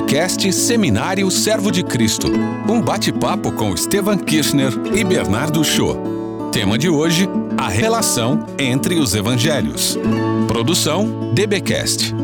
Podcast Seminário Servo de Cristo. Um bate-papo com Estevan Kirchner e Bernardo Shaw. Tema de hoje: a relação entre os evangelhos. Produção DBcast.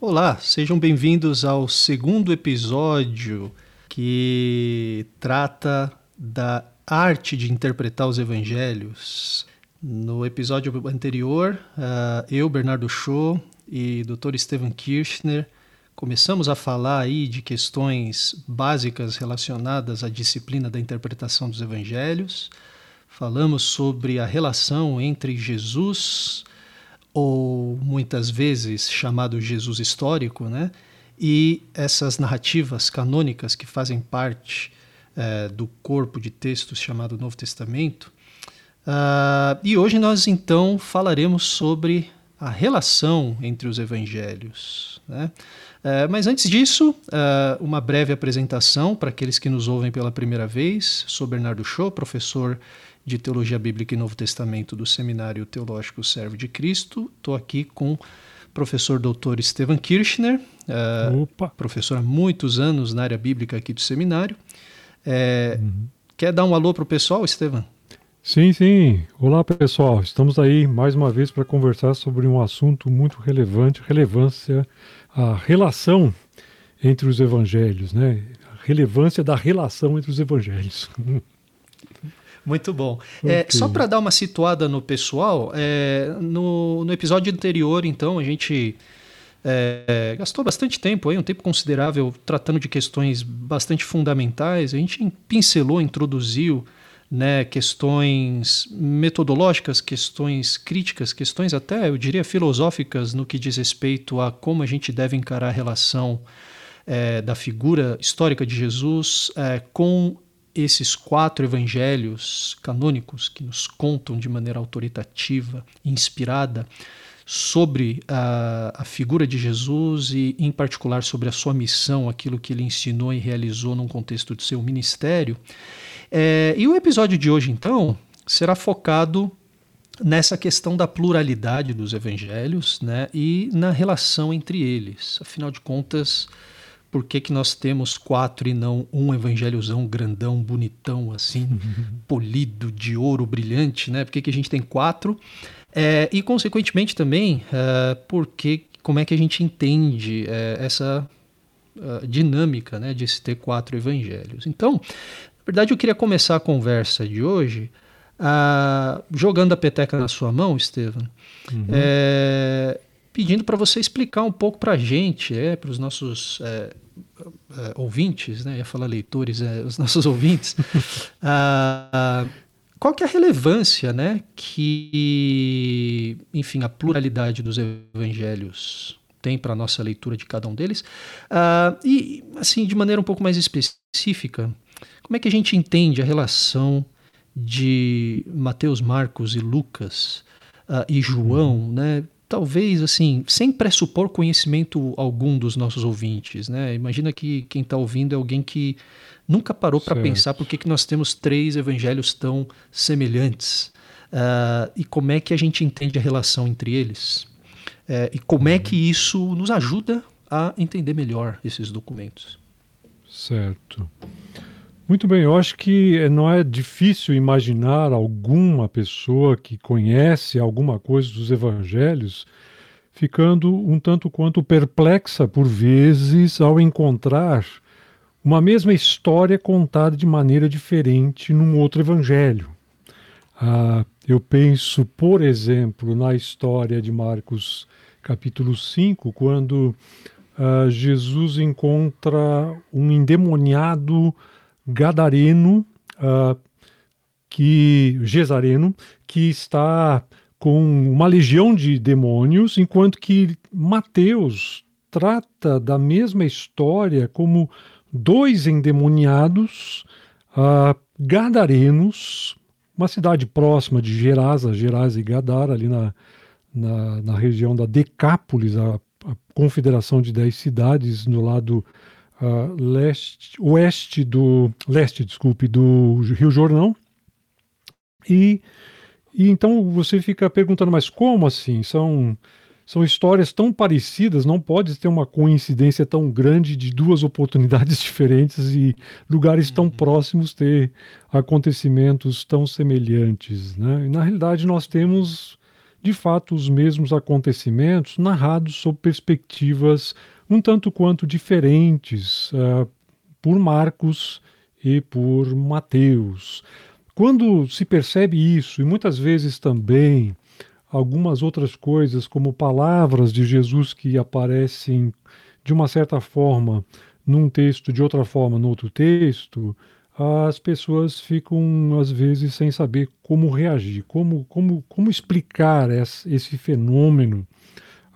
Olá, sejam bem-vindos ao segundo episódio que trata da arte de interpretar os evangelhos. No episódio anterior, uh, eu, Bernardo Shaw e Dr. Steven Kirchner começamos a falar aí de questões básicas relacionadas à disciplina da interpretação dos evangelhos. Falamos sobre a relação entre Jesus, ou muitas vezes chamado Jesus histórico, né? e essas narrativas canônicas que fazem parte uh, do corpo de textos chamado Novo Testamento Uh, e hoje nós então falaremos sobre a relação entre os evangelhos. Né? Uh, mas antes disso, uh, uma breve apresentação para aqueles que nos ouvem pela primeira vez. Sou Bernardo Shaw, professor de Teologia Bíblica e Novo Testamento do Seminário Teológico Servo de Cristo. Estou aqui com o professor doutor Steven Kirchner, professor há muitos anos na área bíblica aqui do seminário. É, uhum. Quer dar um alô para o pessoal, Estevam? Sim, sim. Olá, pessoal. Estamos aí mais uma vez para conversar sobre um assunto muito relevante, relevância, a relação entre os evangelhos, né? A relevância da relação entre os evangelhos. Muito bom. É, okay. É, só para dar uma situada no pessoal, é, no, no episódio anterior, então, a gente é, gastou bastante tempo, aí, um tempo considerável, tratando de questões bastante fundamentais. A gente pincelou, introduziu né, questões metodológicas, questões críticas, questões até, eu diria, filosóficas no que diz respeito a como a gente deve encarar a relação é, da figura histórica de Jesus é, com esses quatro evangelhos canônicos que nos contam de maneira autoritativa, inspirada, sobre a, a, figura de Jesus e, em particular, sobre a sua missão, aquilo que ele ensinou e realizou num contexto de seu ministério. É, e o episódio de hoje, então, será focado nessa questão da pluralidade dos evangelhos né, e na relação entre eles. Afinal de contas, por que, que nós temos quatro e não um evangelhozão grandão, bonitão, assim, polido, de ouro brilhante? Né? Por que, que a gente tem quatro? É, e, consequentemente, também, é, porque, como é que a gente entende é, essa uh, dinâmica né, de se ter quatro evangelhos? Então, verdade, eu queria começar a conversa de hoje uh, jogando a peteca na sua mão, Estevam, uhum. é, pedindo para você explicar um pouco para a gente, é, para os nossos é, ouvintes, né? ia falar leitores, é, os nossos ouvintes, uh, qual que é a relevância né, que, enfim, a pluralidade dos evangelhos tem para a nossa leitura de cada um deles. Uh, e, assim, de maneira um pouco mais específica, como é que a gente entende a relação de Mateus, Marcos e Lucas uh, e João, uhum. né? Talvez assim, sem pressupor conhecimento algum dos nossos ouvintes, né? Imagina que quem está ouvindo é alguém que nunca parou para pensar por que, que nós temos três evangelhos tão semelhantes uh, e como é que a gente entende a relação entre eles uh, e como é que uhum. isso nos ajuda a entender melhor esses documentos. Certo. Muito bem, eu acho que não é difícil imaginar alguma pessoa que conhece alguma coisa dos evangelhos ficando um tanto quanto perplexa por vezes ao encontrar uma mesma história contada de maneira diferente num outro evangelho. Ah, eu penso, por exemplo, na história de Marcos capítulo 5, quando ah, Jesus encontra um endemoniado gadareno, uh, que Gesareno, que está com uma legião de demônios, enquanto que Mateus trata da mesma história como dois endemoniados uh, gadarenos, uma cidade próxima de Gerasa, Gerasa e Gadara, ali na, na, na região da Decápolis, a, a confederação de dez cidades no lado uh, leste, oeste do leste, desculpe, do Rio Jordão e e então você fica perguntando, mas como assim? São são histórias tão parecidas, não pode ter uma coincidência tão grande de duas oportunidades diferentes e lugares tão uhum. próximos ter acontecimentos tão semelhantes. Né? E, na realidade, nós temos, de fato, os mesmos acontecimentos narrados sob perspectivas um tanto quanto diferentes uh, por Marcos e por Mateus. Quando se percebe isso, e muitas vezes também algumas outras coisas, como palavras de Jesus que aparecem de uma certa forma num texto, de outra forma no outro texto, as pessoas ficam, às vezes, sem saber como reagir, como, como, como explicar esse, esse fenômeno.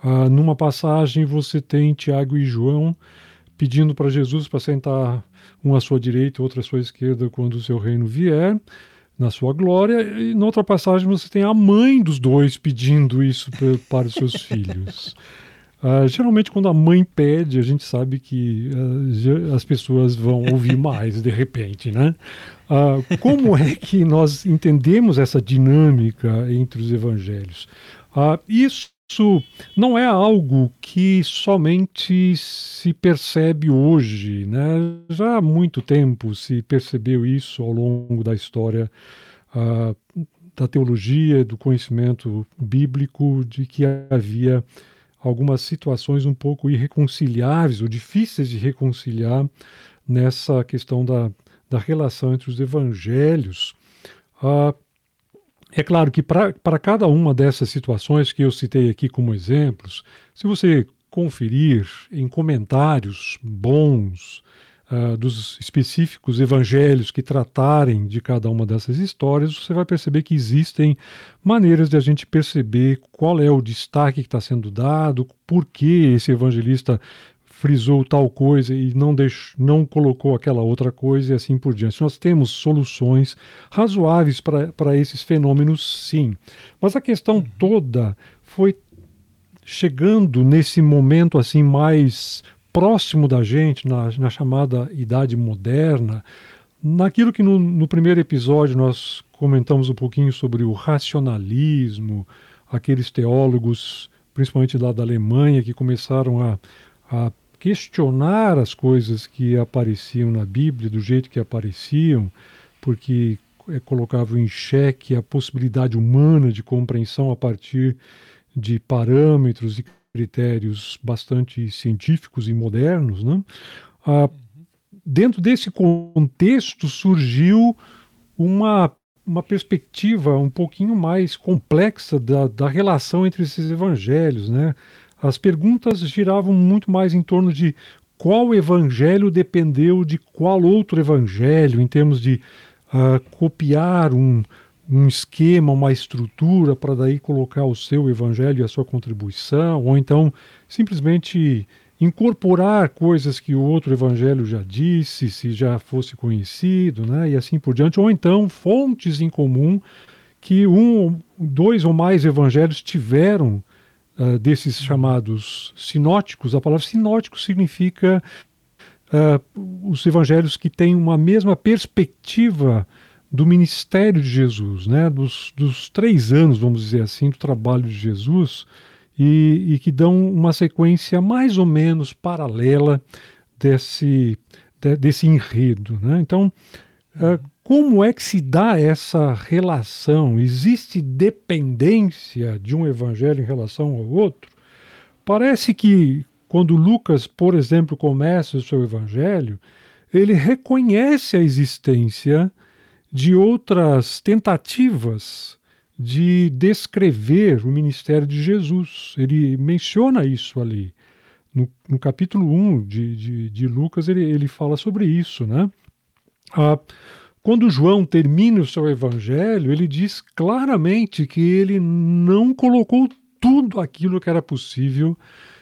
Ah, numa passagem, você tem Tiago e João pedindo para Jesus para sentar um à sua direita, outro à sua esquerda, quando o seu reino vier na sua glória. E na outra passagem você tem a mãe dos dois pedindo isso para os seus filhos. Uh, geralmente, quando a mãe pede, a gente sabe que uh, as pessoas vão ouvir mais de repente, né? Uh, como é que nós entendemos essa dinâmica entre os evangelhos? isso isso não é algo que somente se percebe hoje, né? Já há muito tempo se percebeu isso ao longo da história uh, da teologia, do conhecimento bíblico, de que havia algumas situações um pouco irreconciliáveis ou difíceis de reconciliar nessa questão da, da relação entre os evangelhos. Uh, é claro que para cada uma dessas situações que eu citei aqui como exemplos, se você conferir em comentários bons uh, dos específicos evangelhos que tratarem de cada uma dessas histórias, você vai perceber que existem maneiras de a gente perceber qual é o destaque que está sendo dado, por que esse evangelista frisou tal coisa e não, deixou, não colocou aquela outra coisa e assim por diante. Nós temos soluções razoáveis para esses fenômenos, sim. Mas a questão uhum. toda foi chegando nesse momento assim mais próximo da gente, na, na chamada Idade Moderna, naquilo que no, no primeiro episódio nós comentamos um pouquinho sobre o racionalismo, aqueles teólogos, principalmente lá da Alemanha, que começaram a, a questionar as coisas que apareciam na Bíblia do jeito que apareciam, porque é, colocavam em xeque a possibilidade humana de compreensão a partir de parâmetros e critérios bastante científicos e modernos. Né? Ah, dentro desse contexto surgiu uma, uma perspectiva um pouquinho mais complexa da, da relação entre esses evangelhos. Né? As perguntas giravam muito mais em torno de qual evangelho dependeu de qual outro evangelho, em termos de uh, copiar um, um esquema, uma estrutura, para daí colocar o seu evangelho e a sua contribuição, ou então simplesmente incorporar coisas que o outro evangelho já disse, se já fosse conhecido, né, e assim por diante, ou então fontes em comum que um, dois ou mais evangelhos tiveram uh, desses chamados sinóticos, a palavra sinótico significa uh, os evangelhos que têm uma mesma perspectiva do ministério de Jesus, né? dos, dos três anos, vamos dizer assim, do trabalho de Jesus, e, e, que dão uma sequência mais ou menos paralela desse, de, desse enredo. Né? Então, uh, como é que se dá essa relação? Existe dependência de um evangelho em relação ao outro? Parece que quando Lucas, por exemplo, começa o seu evangelho, ele reconhece a existência de outras tentativas de descrever o ministério de Jesus. Ele menciona isso ali. No, no capítulo 1 de, de, de Lucas, ele, ele fala sobre isso, né? Ah, quando João termina o seu evangelho, ele diz claramente que ele não colocou tudo aquilo que era possível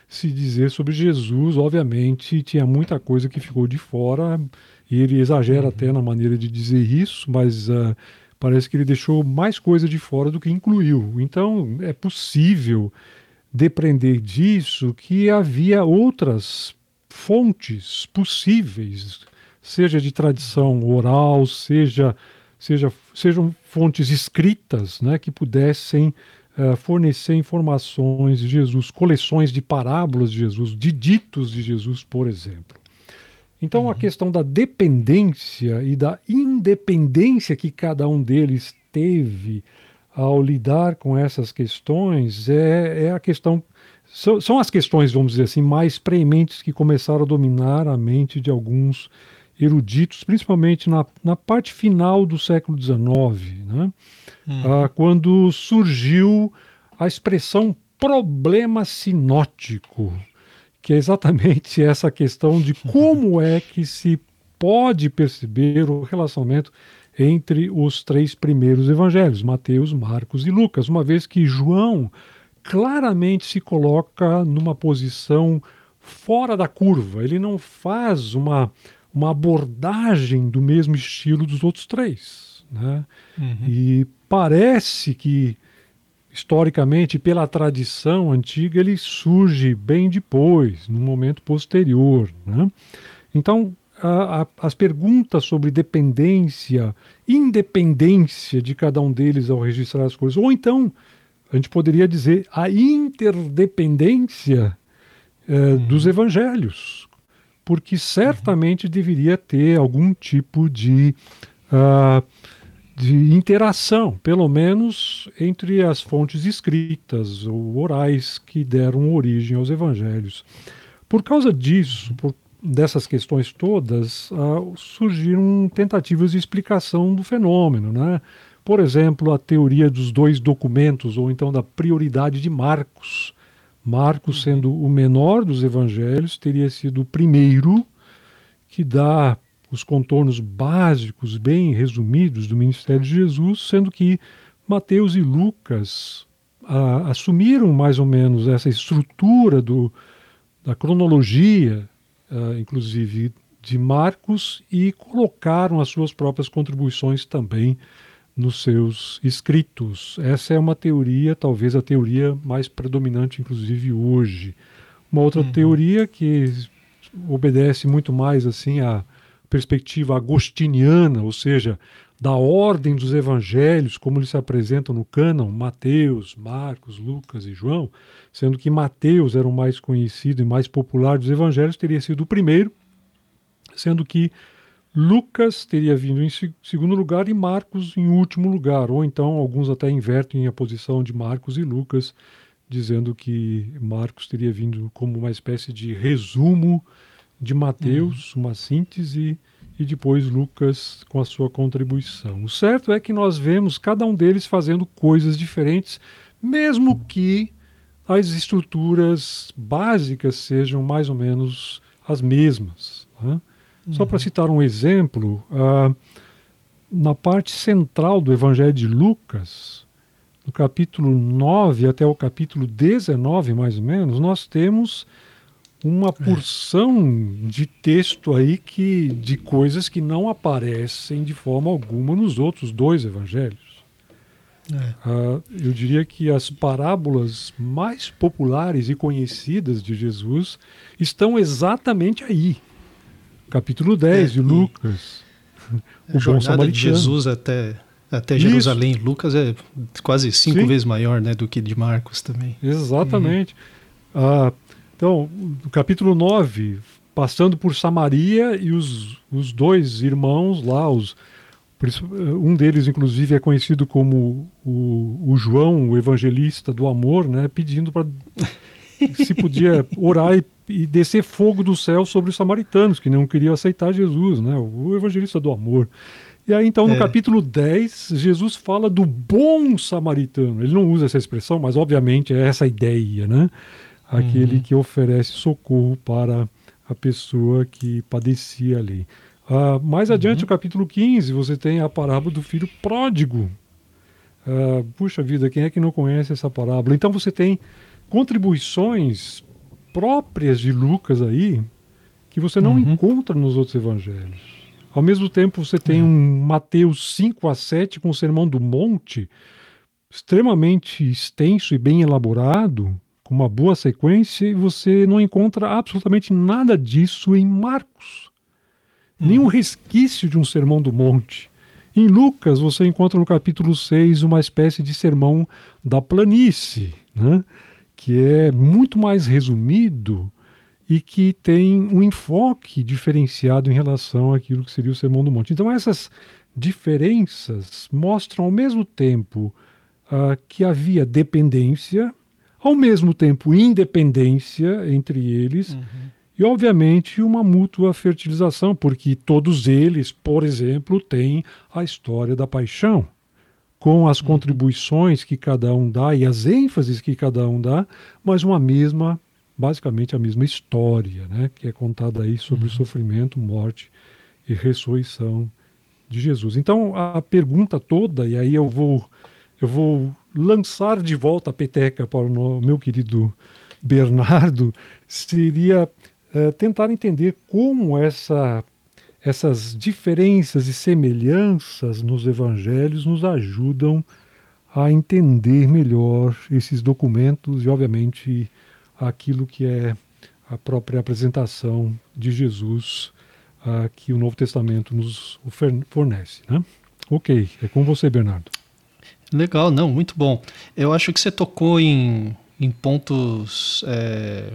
se dizer sobre Jesus. Obviamente, tinha muita coisa que ficou de fora, e ele exagera uhum. até na maneira de dizer isso, mas uh, parece que ele deixou mais coisa de fora do que incluiu. Então, é possível depreender disso que havia outras fontes possíveis seja de tradição oral, seja seja, sejam fontes escritas né, que pudessem uh, fornecer informações de Jesus, coleções de parábolas de Jesus, de ditos de Jesus, por exemplo. Então, uhum. a questão da dependência e da independência que cada um deles teve ao lidar com essas questões é, é a questão. São, são, as questões, vamos dizer assim, mais prementes que começaram a dominar a mente de alguns eruditos, principalmente na, na parte final do século XIX, né? Uhum. Ah, quando surgiu a expressão problema sinótico, que é exatamente essa questão de como é que se pode perceber o relacionamento entre os três primeiros evangelhos, Mateus, Marcos e Lucas, uma vez que João claramente se coloca numa posição fora da curva, ele não faz uma, uma abordagem do mesmo estilo dos outros três. Né? Uhum. E parece que, historicamente, pela tradição antiga, ele surge bem depois, num momento posterior. Né? Então, a, a, as perguntas sobre dependência, independência de cada um deles ao registrar as coisas, ou então, a gente poderia dizer, a interdependência uhum. dos evangelhos, porque certamente uhum. deveria ter algum tipo de, uh, de interação, pelo menos entre as fontes escritas ou orais que deram origem aos evangelhos. Por causa disso, por dessas questões todas, uh, surgiram tentativas de explicação do fenômeno. Né? Por exemplo, a teoria dos dois documentos, ou então da prioridade de Marcos. Marcos, sendo o menor dos evangelhos, teria sido o primeiro que dá os contornos básicos, bem resumidos, do ministério de Jesus, sendo que Mateus e Lucas uh, assumiram mais ou menos essa estrutura do, da cronologia uh, inclusive de Marcos, e colocaram as suas próprias contribuições também nos seus escritos. Essa é uma teoria, talvez a teoria mais predominante, inclusive hoje. Uma outra uhum. teoria que obedece muito mais assim à perspectiva agostiniana, ou seja, da ordem dos evangelhos, como eles se apresentam no cânon, Mateus, Marcos, Lucas e João, sendo que Mateus era o mais conhecido e mais popular dos evangelhos, teria sido o primeiro, sendo que Lucas teria vindo em segundo lugar e Marcos em último lugar, ou então alguns até invertem a posição de Marcos e Lucas, dizendo que Marcos teria vindo como uma espécie de resumo de Mateus, uhum. uma síntese e depois Lucas com a sua contribuição. O certo é que nós vemos cada um deles fazendo coisas diferentes, mesmo que as estruturas básicas sejam mais ou menos as mesmas. Né? Uhum. Só para citar um exemplo, uh, na parte central do Evangelho de Lucas, no capítulo 9 até o capítulo 19, mais ou menos, nós temos uma é. porção de texto aí que de coisas que não aparecem de forma alguma nos outros dois evangelhos. É. Uh, eu diria que as parábolas mais populares e conhecidas de Jesus estão exatamente aí. Capítulo 10 é, de Lucas. o jornada de Jesus até, até Jerusalém. Isso. Lucas é quase cinco Sim. vezes maior né, do que de Marcos também. Exatamente. Uhum. Uh, então, no capítulo 9, passando por Samaria e os, os dois irmãos lá, os, um deles, inclusive, é conhecido como o, o João, o evangelista do amor, né, pedindo para se podia orar e, e, descer fogo do céu sobre os samaritanos, que não queriam aceitar Jesus, né, o evangelista do amor. E aí, então, no é. capítulo 10, Jesus fala do bom samaritano. Ele não usa essa expressão, mas obviamente é essa ideia, né? aquele uhum. que oferece socorro para a pessoa que padecia ali. Uh, mais uhum. adiante, o capítulo 15, você tem a parábola do filho pródigo. Uh, puxa vida, quem é que não conhece essa parábola? Então você tem contribuições próprias de Lucas aí que você não uhum. encontra nos outros evangelhos. Ao mesmo tempo, você tem é. um Mateus 5 a 7 com o Sermão do Monte, extremamente extenso e bem elaborado, com uma boa sequência e você não encontra absolutamente nada disso em Marcos. Hum. Nenhum resquício de um sermão do monte. Em Lucas, você encontra no capítulo 6 uma espécie de sermão da planície, né? Que é muito mais resumido e que tem um enfoque diferenciado em relação àquilo que seria o Sermão do Monte. Então, essas diferenças mostram ao mesmo tempo uh, que havia dependência, ao mesmo tempo independência entre eles. Uhum e, obviamente, uma mútua fertilização, porque todos eles, por exemplo, têm a história da paixão, com as uhum. contribuições que cada um dá e as ênfases que cada um dá, mas uma mesma, basicamente a mesma história, né, que é contada aí sobre uhum. o sofrimento, morte e ressurreição de Jesus. Então, a pergunta toda, e aí eu vou, eu vou lançar de volta a peteca para o meu querido Bernardo, seria é, tentar entender como essa, essas diferenças e semelhanças nos evangelhos nos ajudam a entender melhor esses documentos e, obviamente, aquilo que é a própria apresentação de Jesus uh, que o Novo Testamento nos fornece. Né? Ok, é com você, Bernardo. Legal, não, muito bom. Eu acho que você tocou em, em pontos é,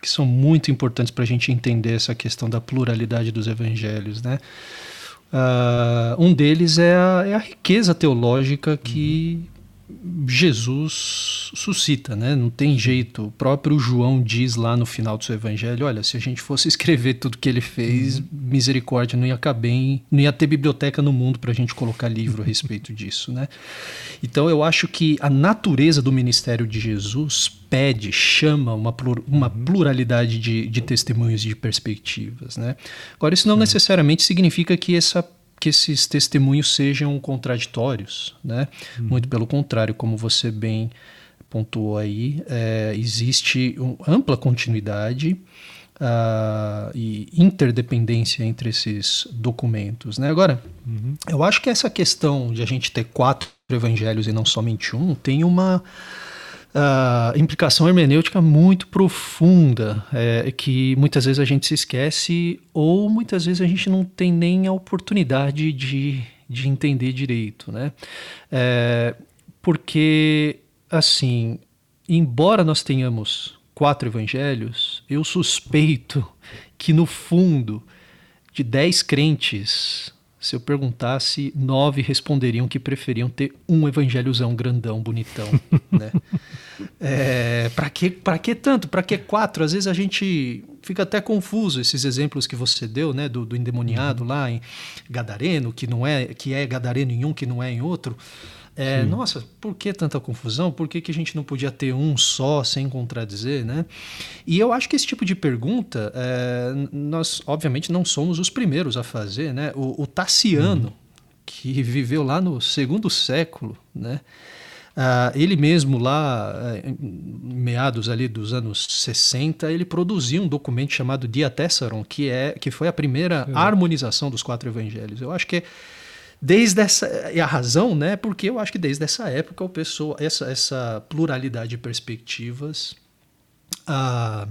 que são muito importantes para a gente entender essa questão da pluralidade dos evangelhos, né? Uh, um deles é a, é a, riqueza teológica que Jesus suscita, né? Não tem jeito. O próprio João diz lá no final do seu evangelho: olha, se a gente fosse escrever tudo que ele fez, uhum. misericórdia, não ia caber, em, não ia ter biblioteca no mundo para a gente colocar livro a respeito disso, né? Então eu acho que a natureza do ministério de Jesus pede, chama uma, plur, uma uhum. pluralidade de, de testemunhos e de perspectivas, né? Agora isso não necessariamente significa que essa que esses testemunhos sejam contraditórios, né? Uhum. Muito pelo contrário, como você bem pontuou aí, é, existe uma ampla continuidade uh, e interdependência entre esses documentos, né? Agora, uhum. eu acho que essa questão de a gente ter quatro evangelhos e não somente um tem uma uh, implicação hermenêutica muito profunda, é, que muitas vezes a gente se esquece ou muitas vezes a gente não tem nem a oportunidade de, de entender direito, né? É, porque, assim, embora nós tenhamos quatro evangelhos, eu suspeito que no fundo de dez crentes se eu perguntasse, nove responderiam que preferiam ter um evangelhozão grandão, bonitão, né? É, para que, que tanto? Para que quatro? Às vezes a gente fica até confuso esses exemplos que você deu, né, do, do endemoniado lá em Gadareno, que não é, que é Gadareno em um, que não é em outro. É, nossa, por que tanta confusão? Por que, que a gente não podia ter um só sem contradizer, né? E eu acho que esse tipo de pergunta, é, nós obviamente não somos os primeiros a fazer, né? O, o Tassiano, uhum. que viveu lá no segundo século, né? Uh, ele mesmo lá, em meados ali dos anos 60, ele produziu um documento chamado Diatessaron, que, é, que foi a primeira harmonização dos quatro evangelhos. Eu acho que é desde essa e a razão, né? Porque eu acho que desde essa época o pessoa essa essa pluralidade de perspectivas ah,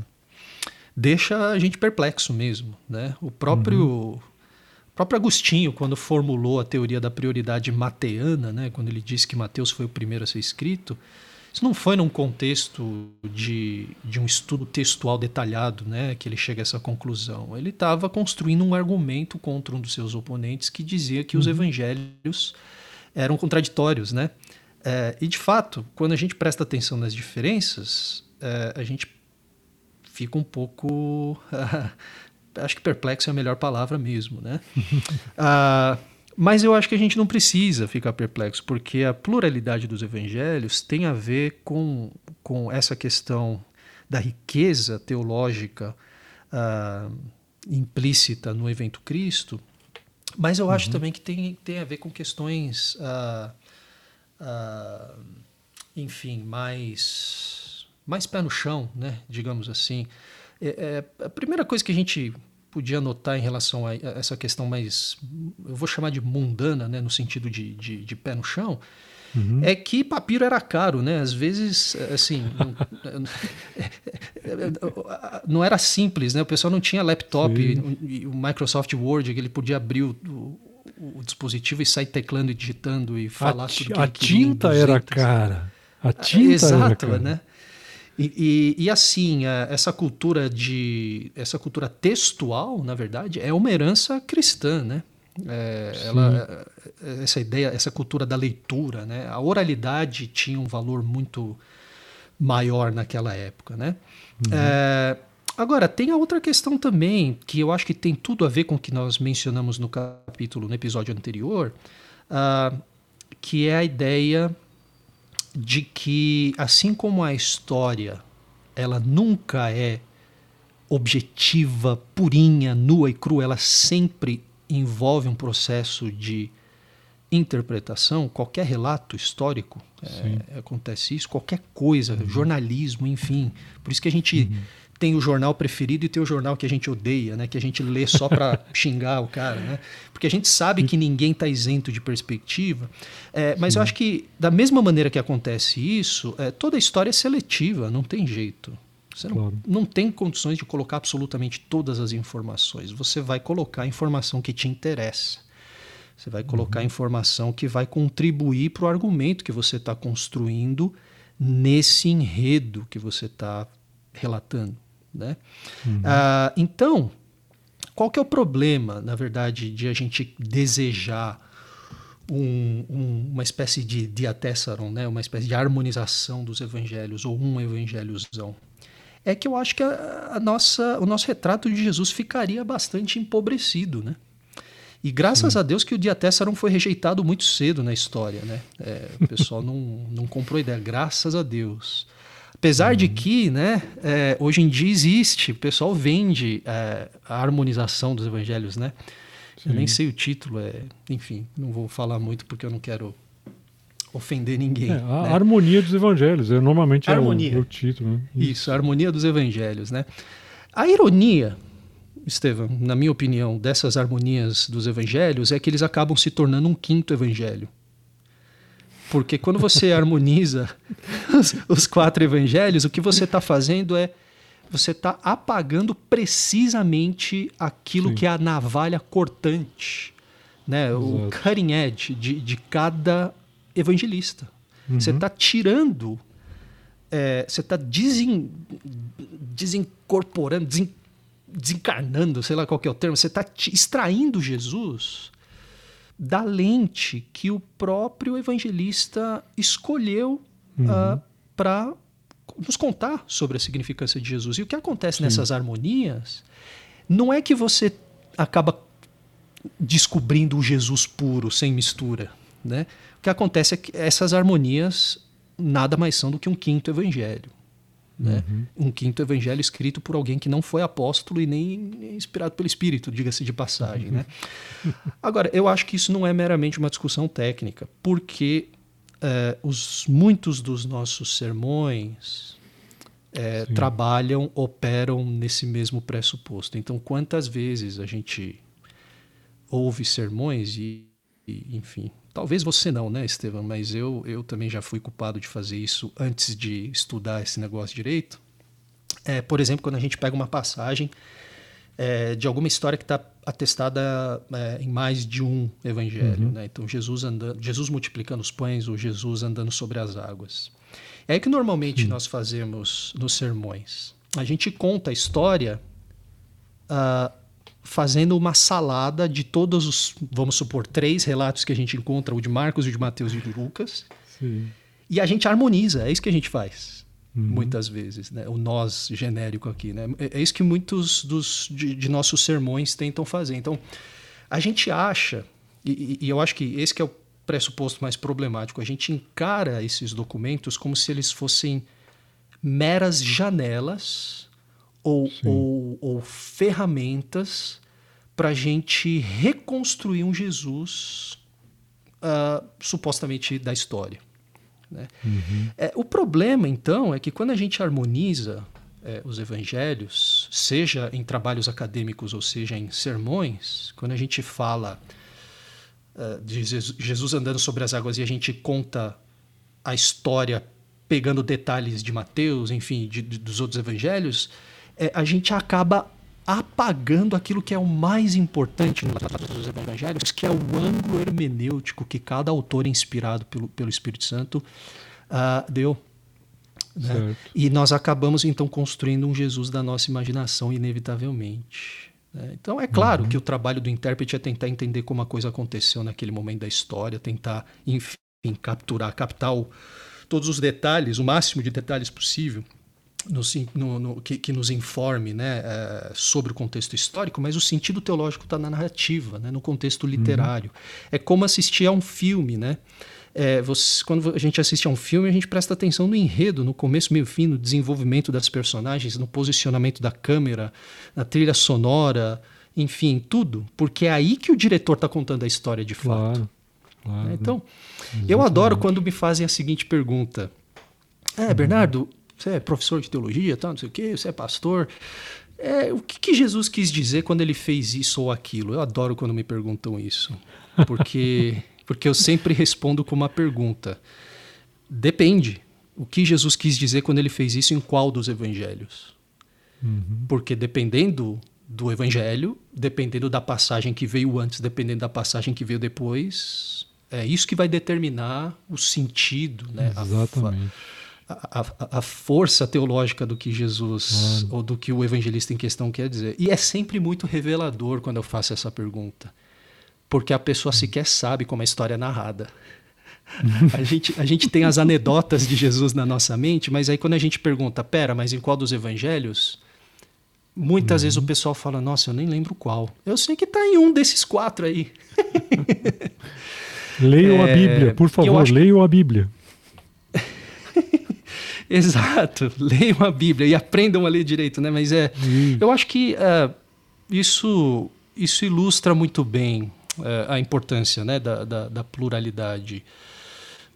deixa a gente perplexo mesmo, né? O próprio uhum. próprio Agostinho quando formulou a teoria da prioridade mateana, né? Quando ele disse que Mateus foi o primeiro a ser escrito, isso não foi num contexto de, de um estudo textual detalhado né, que ele chega a essa conclusão. Ele estava construindo um argumento contra um dos seus oponentes que dizia que uhum. os evangelhos eram contraditórios. Né? É, e, de fato, quando a gente presta atenção nas diferenças, é, a gente fica um pouco. acho que perplexo é a melhor palavra mesmo. Né? ah, mas eu acho que a gente não precisa ficar perplexo, porque a pluralidade dos evangelhos tem a ver com, com essa questão da riqueza teológica uh, implícita no evento Cristo, mas eu uhum. acho também que tem, tem a ver com questões, uh, uh, enfim, mais, mais pé no chão, né? digamos assim. É, é, a primeira coisa que a gente podia notar em relação a essa questão mais, eu vou chamar de mundana, né, no sentido de, de, de pé no chão, uhum. é que papiro era caro, né? Às vezes, assim, não, era simples, né? O pessoal não tinha laptop, o, o Microsoft Word, que ele podia abrir o, o, dispositivo e sair teclando e digitando e falar a, tudo que A tinta era cara. A tinta Exato, era cara. né? E, e, e, assim, essa cultura de essa cultura textual, na verdade, é uma herança cristã, né? É, ela, essa ideia, essa cultura da leitura, né? A oralidade tinha um valor muito maior naquela época, né? Uhum. É, agora tem a outra questão também que eu acho que tem tudo a ver com o que nós mencionamos no capítulo, no episódio anterior, uh, que é a ideia de que, assim como a história ela nunca é objetiva, purinha, nua e crua, ela sempre envolve um processo de interpretação, qualquer relato histórico é, acontece isso, qualquer coisa, uhum. jornalismo, enfim. Por isso que a gente uhum. Tem o jornal preferido e tem o jornal que a gente odeia, né? Que a gente lê só para xingar o cara, né? Porque a gente sabe que ninguém está isento de perspectiva. É, mas eu acho que da mesma maneira que acontece isso, é, toda a história é seletiva, não tem jeito. Você não, claro. não tem condições de colocar absolutamente todas as informações. Você vai colocar a informação que te interessa. Você vai colocar uhum. informação que vai contribuir para o argumento que você está construindo nesse enredo que você está relatando. Né? Uhum. Ah, então, qual que é o problema, na verdade, de a gente desejar um, um, uma espécie de diatessaron, né? uma espécie de harmonização dos evangelhos, ou um evangelhozão? É que eu acho que a, a nossa, o nosso retrato de Jesus ficaria bastante empobrecido, né? E graças Sim. a Deus que o Diatessaron foi rejeitado muito cedo na história, né? É, o pessoal não, não comprou ideia, graças a Deus. Apesar uhum. de que, né, é, hoje em dia existe, o pessoal vende é, a harmonização dos evangelhos, né? Sim. Eu nem sei o título, é, enfim, não vou falar muito porque eu não quero ofender ninguém. É, a né? harmonia dos evangelhos, é, normalmente harmonia. é o, o título. Né? Isso. Isso, a harmonia dos evangelhos, né? A ironia Estevam, na minha opinião, dessas harmonias dos evangelhos é que eles acabam se tornando um quinto evangelho. Porque quando você harmoniza os, os, quatro evangelhos, o que você está fazendo é você está apagando precisamente aquilo Sim. que é a navalha cortante, né? o cutting edge de, de cada evangelista. Uhum. Você está tirando, é, você está desen, desincorporando, desen, desencarnando, sei lá qual é o termo, você está extraindo Jesus da lente que o próprio evangelista escolheu uhum. uh, ah, para nos contar sobre a significância de Jesus. E o que acontece Sim. nessas harmonias não é que você acaba descobrindo o Jesus puro, sem mistura. Né? O que acontece é que essas harmonias nada mais são do que um quinto evangelho. Né? Uhum. Um quinto evangelho escrito por alguém que não foi apóstolo e nem inspirado pelo Espírito, diga-se de passagem. Né? Agora, eu acho que isso não é meramente uma discussão técnica, porque é, os, muitos dos nossos sermões é, trabalham, operam nesse mesmo pressuposto. Então, quantas vezes a gente ouve sermões e, e enfim, Talvez você não, né, Estevam? Mas eu, eu também já fui culpado de fazer isso antes de estudar esse negócio direito. É, por exemplo, quando a gente pega uma passagem é, de alguma história que está atestada é, em mais de um evangelho. Uhum. Né? Então, Jesus, andando, Jesus multiplicando os pães, ou Jesus andando sobre as águas. É que normalmente nós fazemos nos sermões. A gente conta a história uh, fazendo uma salada de todos os, vamos supor, três relatos que a gente encontra, o de Marcos, o de Mateus e o de Lucas. Sim. E a gente harmoniza, é isso que a gente faz. Uhum. Muitas vezes, né? o nós genérico aqui. Né? É, é isso que muitos dos, de, de, nossos sermões tentam fazer. Então, a gente acha, e, e eu acho que esse que é o pressuposto mais problemático, a gente encara esses documentos como se eles fossem meras janelas ou, ou, ou ferramentas para a gente reconstruir um Jesus uh, supostamente da história. Né? Uhum. É, o problema, então, é que quando a gente harmoniza é, os evangelhos, seja em trabalhos acadêmicos ou seja em sermões, quando a gente fala uh, de Jesus andando sobre as águas e a gente conta a história pegando detalhes de Mateus, enfim, de, de, dos outros evangelhos, é, a gente acaba apagando aquilo que é o mais importante nos evangelhos, que é o ângulo hermenêutico que cada autor inspirado pelo, pelo Espírito Santo uh, deu. Né? E nós acabamos então construindo um Jesus da nossa imaginação, inevitavelmente. Né? Então é claro uhum. que o trabalho do intérprete é tentar entender como a coisa aconteceu naquele momento da história, tentar, enfim, capturar, captar o, todos os detalhes, o máximo de detalhes possível no, no, que, que, nos informe né, é, sobre o contexto histórico, mas o sentido teológico está na narrativa, né, no contexto uhum. literário. Uhum. É como assistir a um filme, né? É, você, quando a gente assiste a um filme, a gente presta atenção no enredo, no começo, meio fim, no desenvolvimento das personagens, no posicionamento da câmera, na trilha sonora, enfim, tudo, porque é aí que o diretor está contando a história de fato. Claro, claro. Então, Exatamente. eu adoro quando me fazem a seguinte pergunta. É, Bernardo, você é professor de teologia, tal, não sei o quê, você é pastor. É, o que, que, Jesus quis dizer quando ele fez isso ou aquilo? Eu adoro quando me perguntam isso, porque, porque eu sempre respondo com uma pergunta. Depende. O que Jesus quis dizer quando ele fez isso em qual dos evangelhos? Uhum. Porque dependendo do evangelho, dependendo da passagem que veio antes, dependendo da passagem que veio depois, é isso que vai determinar o sentido, né? Exatamente. A, a, a, força teológica do que Jesus ou do que o evangelista em questão quer dizer. E é sempre muito revelador quando eu faço essa pergunta, porque a pessoa sequer sabe como a história é narrada. a, gente, a gente tem as anedotas de Jesus na nossa mente, mas aí quando a gente pergunta, pera, mas em qual dos evangelhos? Muitas uhum. vezes o pessoal fala, nossa, eu nem lembro qual. Eu sei que está em um desses quatro aí. Leiam é, a Bíblia, por favor, acho... leiam a Bíblia. Exato. Leiam a Bíblia e aprendam a ler direito, né? Mas é, hum. eu acho que uh, isso, isso ilustra muito bem uh, a importância né, da, da, da pluralidade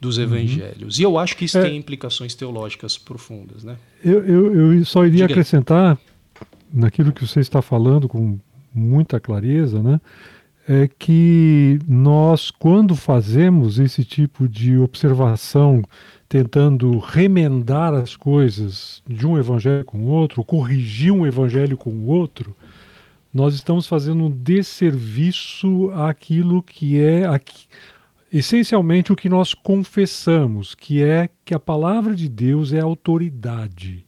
dos uhum. evangelhos. Uhum. E eu acho que isso é, tem implicações teológicas profundas, né? Eu, eu, eu só iria Diga acrescentar naquilo que você está falando com muita clareza, né? É que nós, quando fazemos esse tipo de observação tentando remendar as coisas de um evangelho com o outro, corrigir um evangelho com o outro, nós estamos fazendo um desserviço àquilo que é aqui, essencialmente o que nós confessamos, que é que a palavra de Deus é autoridade.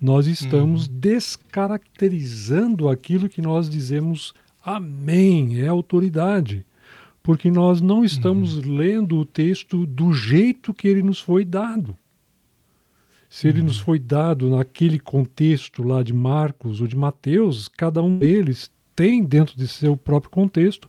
Nós estamos uhum. descaracterizando aquilo que nós dizemos amém, é autoridade porque nós não estamos uhum. lendo o texto do jeito que ele nos foi dado. Se ele uhum. nos foi dado naquele contexto lá de Marcos ou de Mateus, cada um deles tem dentro de seu próprio contexto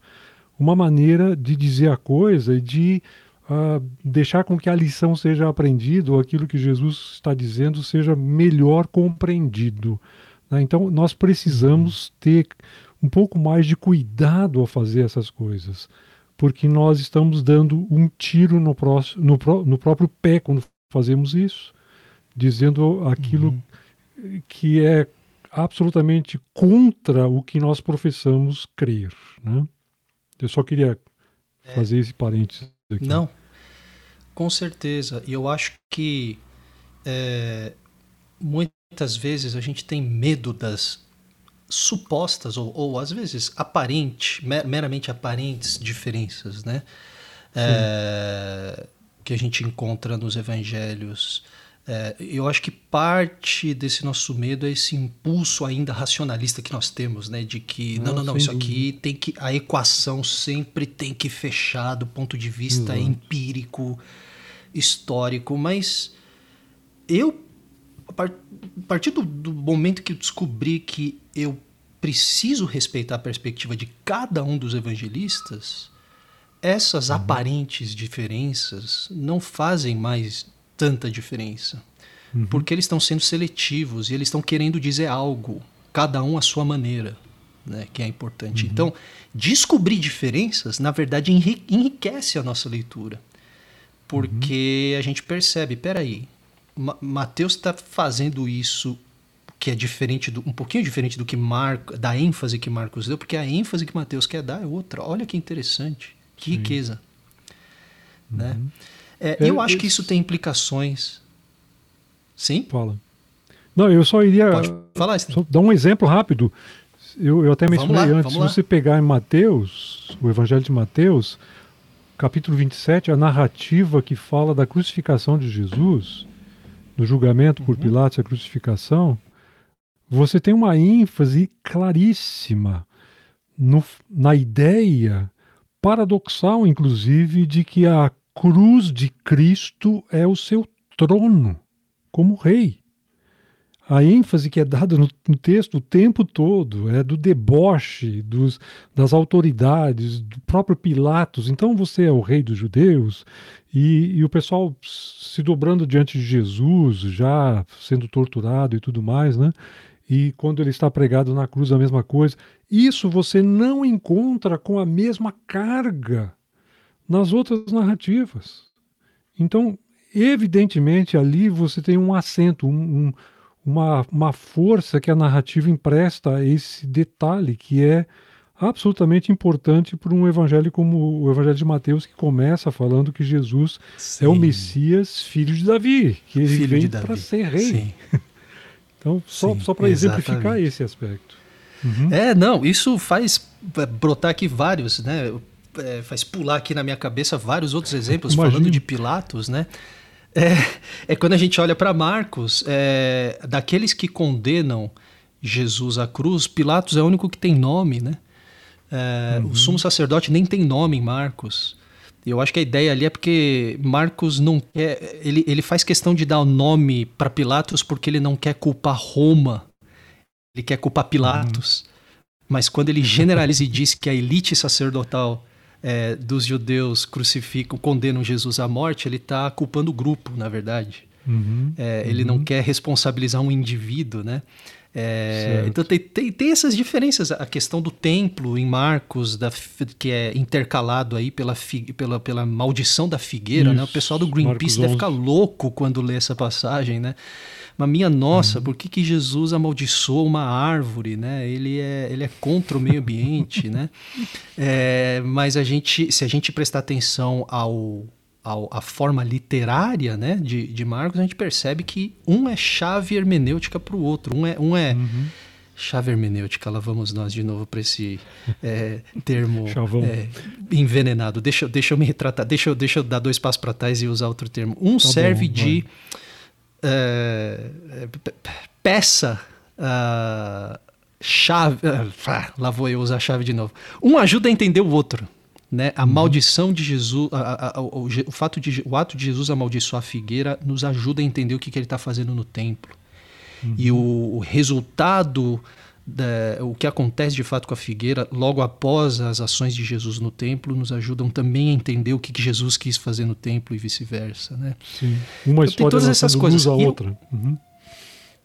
uma maneira de dizer a coisa e de uh, deixar com que a lição seja aprendida ou aquilo que Jesus está dizendo seja melhor compreendido. Né? Então, nós precisamos uhum. ter um pouco mais de cuidado ao fazer essas coisas porque nós estamos dando um tiro no, próximo, no, no próprio pé quando fazemos isso, dizendo aquilo uhum. que é absolutamente contra o que nós professamos crer. Né? Eu só queria é. fazer esse parênteses aqui. Não, com certeza. E eu acho que é, muitas vezes a gente tem medo das supostas ou, ou às vezes aparente, meramente aparentes diferenças, né? É, que a gente encontra nos evangelhos. É, eu acho que parte desse nosso medo é esse impulso ainda racionalista que nós temos, né? De que não, não, não, isso aqui tem que a equação sempre tem que fechar do ponto de vista Exato. empírico, histórico, mas eu a partir do, do momento que eu descobri que eu preciso respeitar a perspectiva de cada um dos evangelistas, essas uhum. aparentes diferenças não fazem mais tanta diferença. Uhum. Porque eles estão sendo seletivos e eles estão querendo dizer algo, cada um à sua maneira, né, que é importante. Uhum. Então, descobrir diferenças, na verdade, enriquece a nossa leitura. Porque uhum. a gente percebe, peraí, Mateus está fazendo isso que é diferente do, um pouquinho diferente do que Marco, da ênfase que Marcos deu, porque a ênfase que Mateus quer dar é outra. Olha que interessante, que Sim. riqueza, né? uhum. né? É, eu, eu acho que isso tem implicações. Sim. Fala. Não, eu só iria Pode falar, só dar um exemplo rápido. Eu, eu até mencionei lá, antes, se você pegar em Mateus, o Evangelho de Mateus, capítulo 27, a narrativa que fala da crucificação de Jesus, do julgamento por uhum. Pilatos e a crucificação, você tem uma ênfase claríssima no, na ideia paradoxal, inclusive, de que a cruz de Cristo é o seu trono como rei a ênfase que é dada no, no, texto o tempo todo é do deboche dos, das autoridades, do próprio Pilatos. Então você é o rei dos judeus, e, e, o pessoal se dobrando diante de Jesus, já sendo torturado e tudo mais, né? E quando ele está pregado na cruz, a mesma coisa. Isso você não encontra com a mesma carga nas outras narrativas. Então, evidentemente, ali você tem um acento, um, um uma, uma força que a narrativa empresta a esse detalhe que é absolutamente importante para um evangelho como o evangelho de Mateus que começa falando que Jesus Sim. é o Messias, filho de Davi, que ele filho vem para ser rei. Sim. então, só, só para exemplificar esse aspecto. Uhum. É, não, isso faz brotar aqui vários, né? É, faz pular aqui na minha cabeça vários outros exemplos Imagina. falando de Pilatos, né? É, é quando a gente olha para Marcos, é, daqueles que condenam Jesus à cruz, Pilatos é o único que tem nome, né? É, uhum. O sumo sacerdote nem tem nome em Marcos. Eu acho que a ideia ali é porque Marcos não quer. Ele, ele faz questão de dar o nome para Pilatos porque ele não quer culpar Roma. Ele quer culpar Pilatos. Uhum. Mas quando ele generaliza e diz que a elite sacerdotal é, dos judeus crucificam, condenam Jesus à morte, ele está culpando o grupo, na verdade. Uhum, é, ele uhum. não quer responsabilizar um indivíduo, né? É, então tem, tem, tem, essas diferenças. A questão do templo em Marcos, da, que é intercalado aí pela, pela, pela maldição da figueira, Isso, né? O pessoal do Greenpeace deve ficar louco quando lê essa passagem, né? Mas minha nossa, uhum. por que, que Jesus amaldiçoou uma árvore, né? Ele é, ele é contra o meio ambiente, né? É, mas a gente, se a gente prestar atenção ao, ao, à forma literária né, de, de Marcos, a gente percebe que um é chave hermenêutica para o outro. Um é, um é uhum. chave hermenêutica. Lá vamos nós de novo para esse é, termo é, envenenado. Deixa, deixa eu me retratar, deixa eu, deixa eu dar dois passos para trás e usar outro termo. Um tá serve bom, de é, peça. Uh, chave. Uh, lá vou eu usar a chave de novo. Um ajuda a entender o outro. Né? A uhum. maldição de Jesus, a, a, a, o, o, fato de, o ato de Jesus amaldiçoar a figueira nos ajuda a entender o que, que ele está fazendo no templo. Uhum. E o, o resultado, da, o que acontece de fato com a figueira, logo após as ações de Jesus no templo, nos ajudam também a entender o que, que Jesus quis fazer no templo e vice-versa. Né? Sim. Uma então, história todas essas coisas. a outra. Uhum.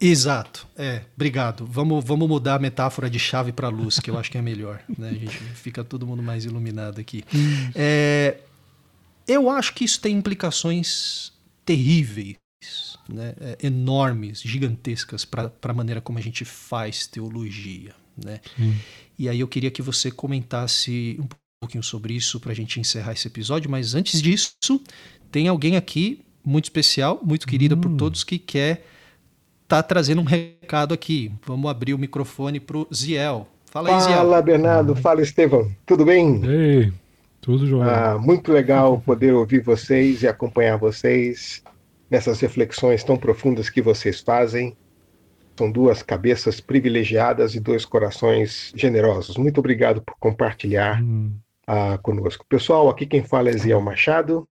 Exato, é, obrigado. Vamos, vamos mudar a metáfora de chave para luz, que eu acho que é melhor. Né? A gente fica todo mundo mais iluminado aqui. É, eu acho que isso tem implicações terríveis, né? é, enormes, gigantescas para a maneira como a gente faz teologia. Né? E aí eu queria que você comentasse um pouquinho sobre isso para a gente encerrar esse episódio, mas antes disso, tem alguém aqui muito especial, muito querida hum. por todos, que quer está trazendo um recado aqui. Vamos abrir o microfone para o Ziel. Fala aí, Ziel. Fala, Bernardo. Fala, Estevão. Tudo bem? Ei, tudo jóia. Ah, muito legal poder ouvir vocês e acompanhar vocês nessas reflexões tão profundas que vocês fazem. São duas cabeças privilegiadas e dois corações generosos. Muito obrigado por compartilhar hum. ah, conosco. Pessoal, aqui quem fala é Ziel Machado.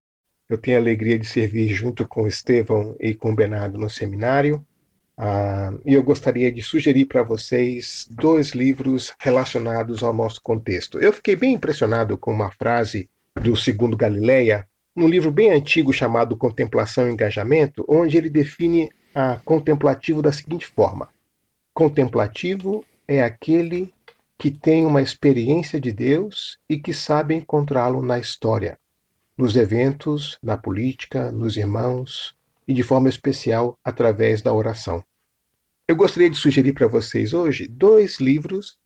Eu tenho a alegria de servir junto com o Estevão e com o Bernardo no seminário. Ah, e eu gostaria de sugerir para vocês dois livros relacionados ao nosso contexto. Eu fiquei bem impressionado com uma frase do Segundo Galileia, num livro bem antigo chamado Contemplação e Engajamento, onde ele define a contemplativo da seguinte forma: contemplativo é aquele que tem uma experiência de Deus e que sabe encontrá-lo na história, nos eventos, na política, nos irmãos e de forma especial através da oração. Eu gostaria de sugerir para vocês hoje dois livros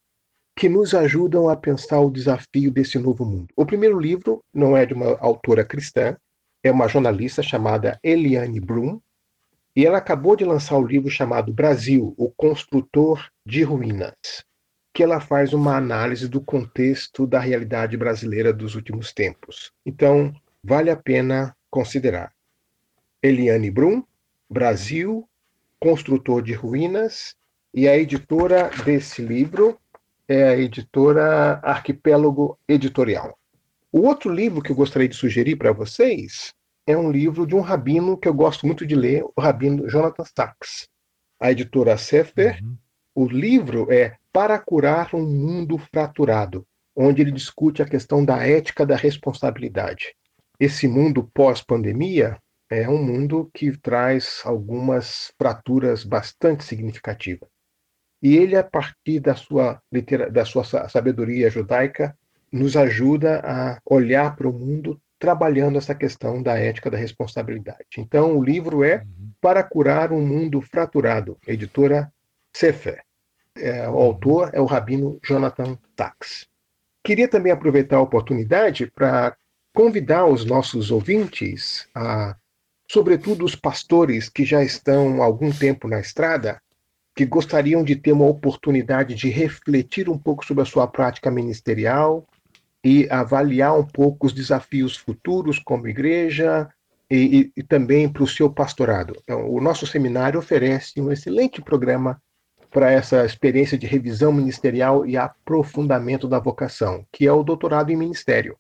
que nos ajudam a pensar o desafio desse novo mundo. O primeiro livro não é de uma autora cristã, é uma jornalista chamada Eliane Brum, E ela acabou de lançar o livro chamado Brasil, o Construtor de Ruínas, que ela faz uma análise do contexto da realidade brasileira dos últimos tempos. Então, vale a pena considerar. Eliane Brum, Brasil, Construtor de Ruínas, e a editora desse livro é a editora Arquipélago Editorial. O outro livro que eu gostaria de sugerir para vocês é um livro de um rabino que eu gosto muito de ler, o rabino Jonathan Sachs. A editora Sefer. Uhum. O livro é Para Curar um Mundo Fraturado, onde ele discute a questão da ética da responsabilidade. Esse mundo pós-pandemia é um mundo que traz algumas fraturas bastante significativas. E ele, a partir da sua, da sua sabedoria judaica, nos ajuda a olhar para o mundo trabalhando essa questão da ética da responsabilidade. Então, o livro é uhum. Para Curar um Mundo Fraturado, editora Sefer. É, o autor é o rabino Jonathan Tax. Queria também aproveitar a oportunidade para convidar os nossos ouvintes, a, sobretudo os pastores que já estão há algum tempo na estrada, que gostariam de ter uma oportunidade de refletir um pouco sobre a sua prática ministerial, e avaliar um pouco os desafios futuros como igreja e, e, e também para o seu pastorado. Então, o nosso seminário oferece um excelente programa para essa experiência de revisão ministerial e aprofundamento da vocação, que é o doutorado em ministério.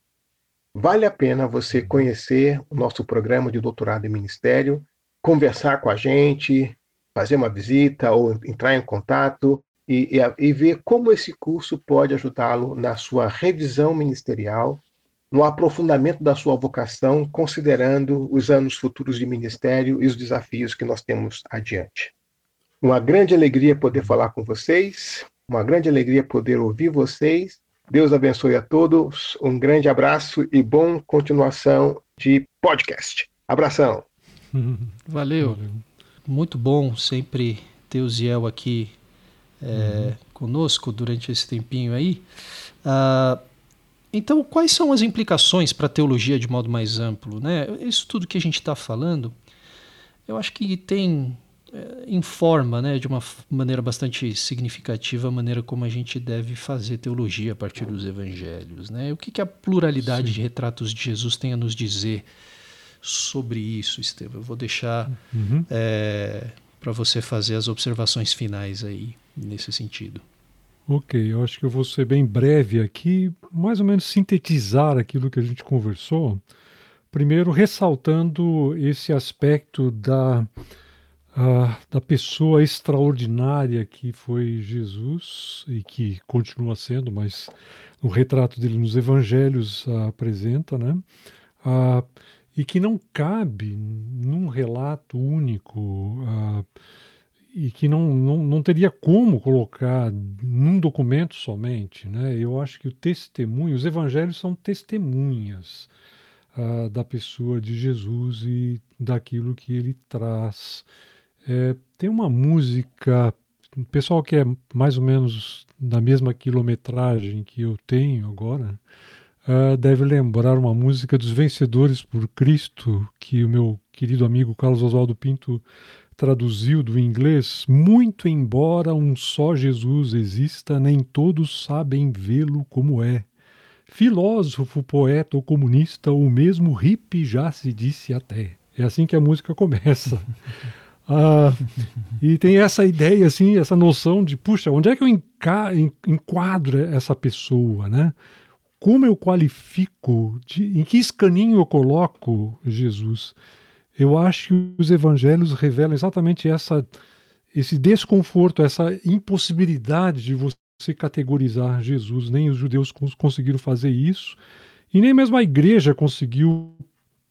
Vale a pena você conhecer o nosso programa de doutorado em ministério, conversar com a gente, fazer uma visita ou entrar em contato e, e, e ver como esse curso pode ajudá-lo na sua revisão ministerial, no aprofundamento da sua vocação, considerando os anos futuros de ministério e os desafios que nós temos adiante. Uma grande alegria poder falar com vocês, uma grande alegria poder ouvir vocês. Deus abençoe a todos, um grande abraço e bom continuação de podcast. Abração. Valeu. Muito bom sempre ter o Ziel aqui é, uhum. conosco durante esse tempinho aí. Uh, então, quais são as implicações para a teologia de modo mais amplo? Né? Isso tudo que a gente está falando, eu acho que tem é, informa, né, de uma maneira bastante significativa a maneira como a gente deve fazer teologia a partir dos evangelhos, né? O que, que a pluralidade Sim. de retratos de Jesus tem a nos dizer sobre isso, Estevam? Eu vou deixar uhum. é, para você fazer as observações finais aí nesse sentido. Ok, eu acho que eu vou ser bem breve aqui, mais ou menos sintetizar aquilo que a gente conversou. Primeiro, ressaltando esse aspecto da, da pessoa extraordinária que foi Jesus e que continua sendo, mas o retrato dele nos evangelhos uh, apresenta, né? Uh, e que não cabe num relato único. Uh, e que não, não, não teria como colocar num documento somente. Né? Eu acho que o testemunho, os evangelhos são testemunhas uh, da pessoa de Jesus e daquilo que ele traz. É, tem uma música, o pessoal que é mais ou menos da mesma quilometragem que eu tenho agora, uh, deve lembrar uma música dos Vencedores por Cristo, que o meu querido amigo Carlos Oswaldo Pinto traduziu do inglês: Muito embora um só Jesus exista, nem todos sabem vê-lo como é. Filósofo, poeta ou comunista, ou mesmo hippie já se disse até. É assim que a música começa. Ah, e tem essa ideia, assim, essa noção de, puxa, onde é que eu enquadro essa pessoa, né? Como eu qualifico, de, em que escaninho eu coloco Jesus? Eu acho que os evangelhos revelam exatamente essa, esse desconforto, essa impossibilidade de você categorizar Jesus. Nem os judeus conseguiram fazer isso, e nem mesmo a igreja conseguiu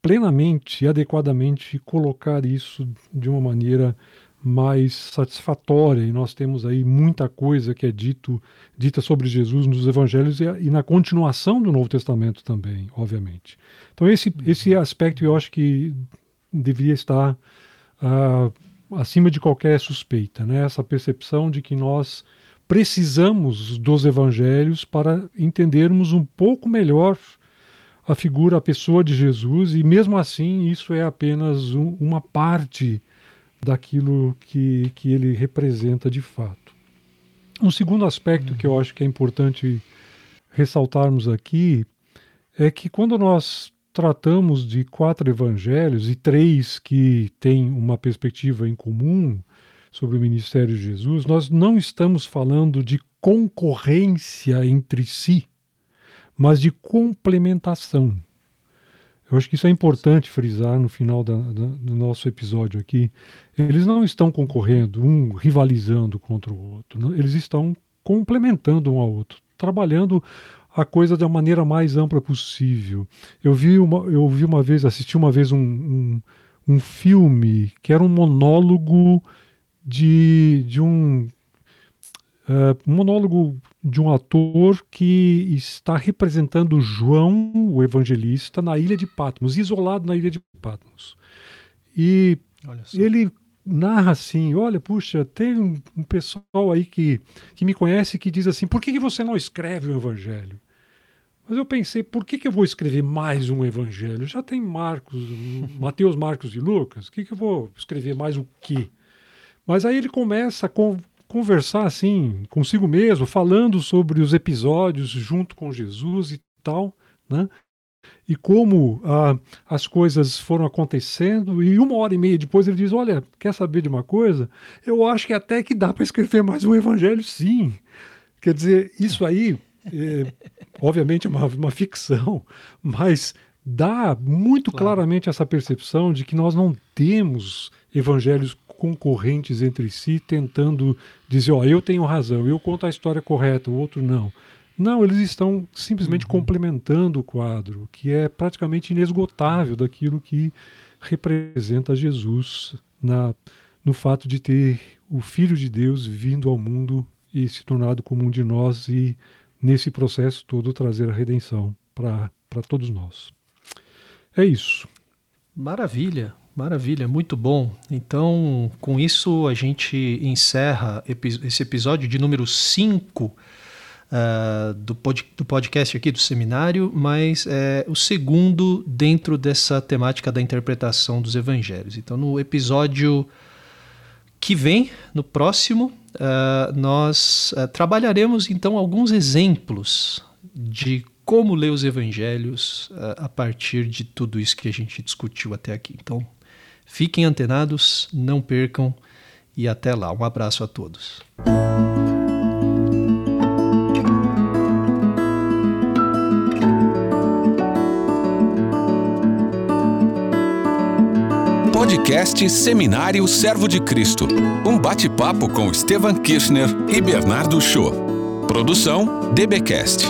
plenamente e adequadamente colocar isso de uma maneira mais satisfatória. E nós temos aí muita coisa que é dito, dita sobre Jesus nos evangelhos e, e na continuação do Novo Testamento também, obviamente. Então esse, esse aspecto eu acho que deveria estar uh, acima de qualquer suspeita, né? Essa percepção de que nós precisamos dos evangelhos para entendermos um pouco melhor a figura, a pessoa de Jesus, e mesmo assim isso é apenas um, uma parte daquilo que, que ele representa de fato. Um segundo aspecto uhum. que eu acho que é importante ressaltarmos aqui é que quando nós tratamos de quatro evangelhos e três que têm uma perspectiva em comum sobre o ministério de Jesus, nós não estamos falando de concorrência entre si, mas de complementação. Eu acho que isso é importante frisar no final da, da, do nosso episódio aqui. Eles não estão concorrendo, um rivalizando contra o outro, eles estão complementando um ao outro, trabalhando a coisa da maneira mais ampla possível. Eu vi uma, eu vi uma vez, assisti uma vez um, um, um filme que era um monólogo de, de um uh, monólogo de um ator que está representando João, o evangelista, na ilha de Patmos, isolado na ilha de Patmos. E ele narra assim: olha, puxa, tem um, um, pessoal aí que, que me conhece que diz assim: por que, que você não escreve o evangelho? Mas eu pensei, por que, que eu vou escrever mais um evangelho? Já tem Marcos, Mateus, Marcos e Lucas, o que, que eu vou escrever mais o quê? Mas aí ele começa a conversar assim consigo mesmo, falando sobre os episódios junto com Jesus e tal, né? E como ah, as coisas foram acontecendo, e uma hora e meia depois ele diz: Olha, quer saber de uma coisa? Eu acho que até que dá para escrever mais um evangelho, sim. Quer dizer, isso aí, é, obviamente, é uma, uma ficção, mas dá muito claro. claramente essa percepção de que nós não temos evangelhos concorrentes entre si, tentando dizer, ó, eu tenho razão, eu conto a história correta, o outro não. Não, eles estão simplesmente uhum. complementando o quadro, que é praticamente inesgotável daquilo que representa Jesus na, no fato de ter o Filho de Deus vindo ao mundo e se tornado como um de nós e, nesse processo todo, trazer a redenção para todos nós. É isso. Maravilha. Maravilha, muito bom. Então, com isso, a gente encerra esse episódio de número 5 uh, do, pod do podcast aqui do seminário, mas é o segundo dentro dessa temática da interpretação dos evangelhos. Então, no episódio que vem, no próximo, uh, nós uh, trabalharemos então alguns exemplos de como ler os evangelhos a partir de tudo isso que a gente discutiu até aqui. Então, Fiquem antenados, não percam e até lá. Um abraço a todos. podcast Seminário Servo de Cristo. Um bate-papo com Estevan Kirchner e Bernardo Show. Produção DBcast.